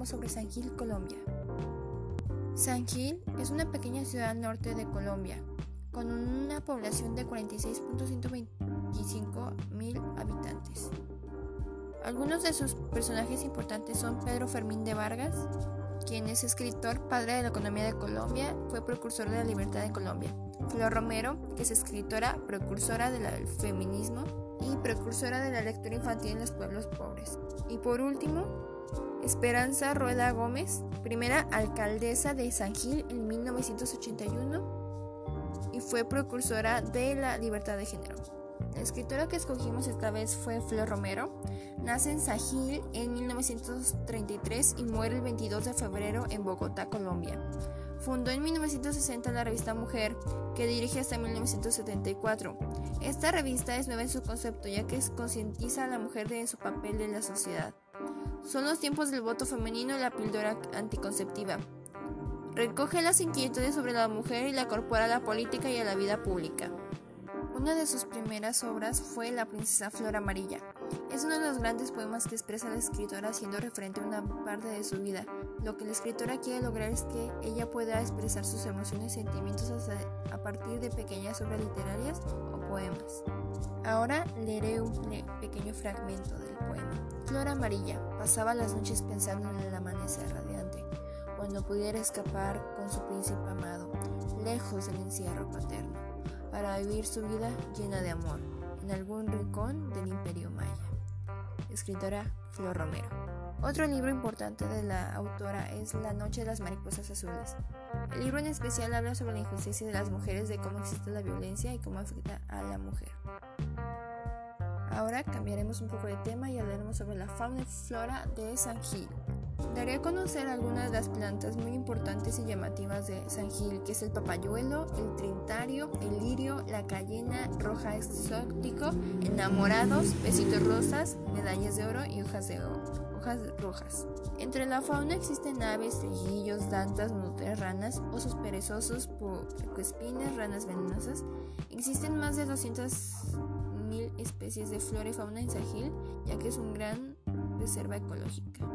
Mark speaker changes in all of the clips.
Speaker 1: hablaremos sobre San Gil, Colombia. San Gil es una pequeña ciudad norte de Colombia, con una población de 46.125 mil habitantes. Algunos de sus personajes importantes son Pedro Fermín de Vargas, quien es escritor, padre de la economía de Colombia, fue precursor de la libertad de Colombia. Flor Romero, que es escritora, precursora del feminismo y precursora de la lectura infantil en los pueblos pobres. Y por último, Esperanza Rueda Gómez, primera alcaldesa de San Gil en 1981 y fue precursora de la libertad de género. La escritora que escogimos esta vez fue Flor Romero. Nace en Gil en 1933 y muere el 22 de febrero en Bogotá, Colombia. Fundó en 1960 la revista Mujer, que dirige hasta 1974. Esta revista es nueva en su concepto, ya que concientiza a la mujer de su papel en la sociedad. Son los tiempos del voto femenino y la píldora anticonceptiva. Recoge las inquietudes sobre la mujer y la incorpora a la política y a la vida pública. Una de sus primeras obras fue La princesa Flor Amarilla. Es uno de los grandes poemas que expresa la escritora siendo referente a una parte de su vida. Lo que la escritora quiere lograr es que ella pueda expresar sus emociones y sentimientos a partir de pequeñas obras literarias o poemas. Ahora leeré un pequeño fragmento del poema. Flor amarilla pasaba las noches pensando en el amanecer radiante, cuando pudiera escapar con su príncipe amado, lejos del encierro paterno, para vivir su vida llena de amor en algún rincón del imperio maya. Escritora Flor Romero. Otro libro importante de la autora es La Noche de las Mariposas Azules. El libro en especial habla sobre la injusticia de las mujeres, de cómo existe la violencia y cómo afecta a la mujer. Ahora cambiaremos un poco de tema y hablaremos sobre la fauna y flora de San Gil. Daré a conocer algunas de las plantas muy importantes y llamativas de San Gil, que es el papayuelo, el trintario, el lirio, la cayena, roja exótico, enamorados, besitos rosas, medallas de oro y hojas de hojas rojas. Entre la fauna existen aves, trillillos, dantas, nutrias, ranas, osos perezosos, puercoespines, ranas venenosas. Existen más de 200.000 especies de flora y fauna en Sahil, ya que es una gran reserva ecológica.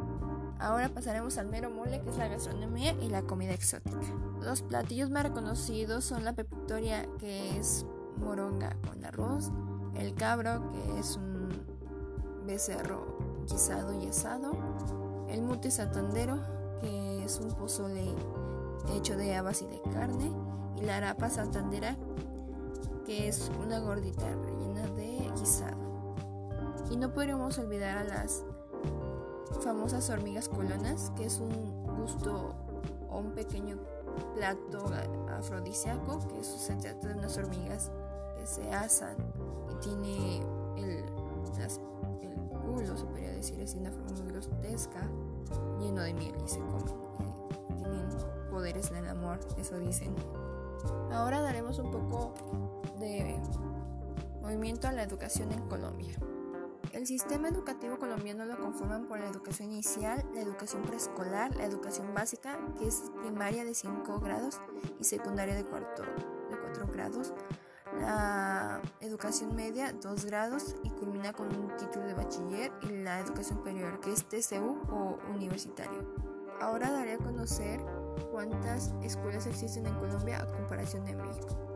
Speaker 1: Ahora pasaremos al mero mole, que es la gastronomía y la comida exótica. Los platillos más reconocidos son la pepitoria, que es moronga con arroz, el cabro, que es un becerro guisado y asado, el mute santandero, que es un pozole hecho de habas y de carne, y la arapa santandera, que es una gordita rellena de guisado. Y no podríamos olvidar a las famosas hormigas colonas, que es un gusto o un pequeño plato afrodisíaco, que se trata de unas hormigas que se asan y tiene el, el culo, se podría decir así, una forma muy grotesca, lleno de miel y se comen. tienen poderes en el amor, eso dicen. Ahora daremos un poco de movimiento a la educación en Colombia. El sistema educativo colombiano lo conforman por la educación inicial, la educación preescolar, la educación básica, que es primaria de 5 grados y secundaria de 4, de 4 grados, la educación media 2 grados y culmina con un título de bachiller y la educación superior, que es TCU o universitario. Ahora daré a conocer cuántas escuelas existen en Colombia a comparación de México.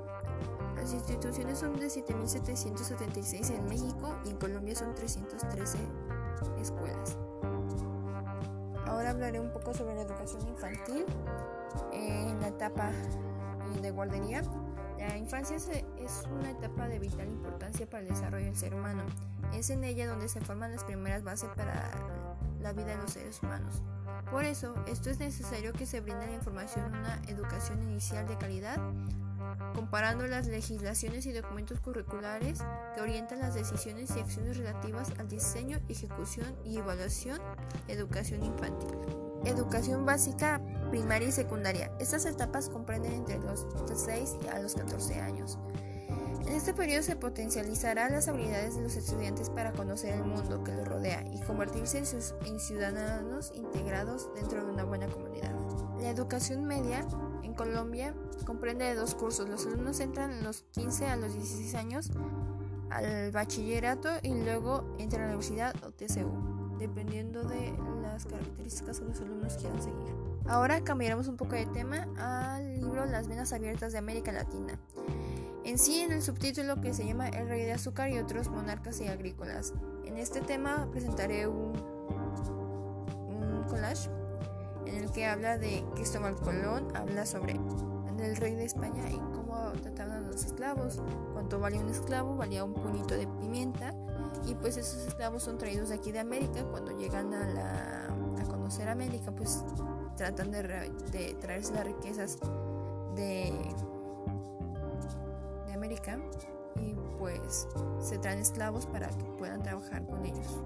Speaker 1: Las instituciones son de 7.776 en México y en Colombia son 313 escuelas. Ahora hablaré un poco sobre la educación infantil en la etapa de guardería. La infancia es una etapa de vital importancia para el desarrollo del ser humano. Es en ella donde se forman las primeras bases para la vida de los seres humanos. Por eso, esto es necesario que se brinde la información una educación inicial de calidad comparando las legislaciones y documentos curriculares que orientan las decisiones y acciones relativas al diseño, ejecución y evaluación educación infantil. Educación básica, primaria y secundaria. Estas etapas comprenden entre los 6 y a los 14 años. En este periodo se potencializarán las habilidades de los estudiantes para conocer el mundo que los rodea y convertirse en ciudadanos integrados dentro de una buena comunidad. La educación media en Colombia comprende de dos cursos. Los alumnos entran en los 15 a los 16 años al bachillerato y luego entran a la universidad o TCU, dependiendo de la las características que los alumnos quieran seguir. Ahora cambiaremos un poco de tema al libro Las venas abiertas de América Latina. En sí, en el subtítulo que se llama El rey de azúcar y otros monarcas y agrícolas. En este tema presentaré un, collage en el que habla de Cristóbal Colón, habla sobre el rey de España y cómo trataban a los esclavos. Cuánto valía un esclavo, valía un puñito de pimienta y pues esos esclavos son traídos de aquí de América. Cuando llegan a, conocer América, pues tratan de traerse las riquezas de, y pues se traen esclavos para que puedan trabajar con ellos.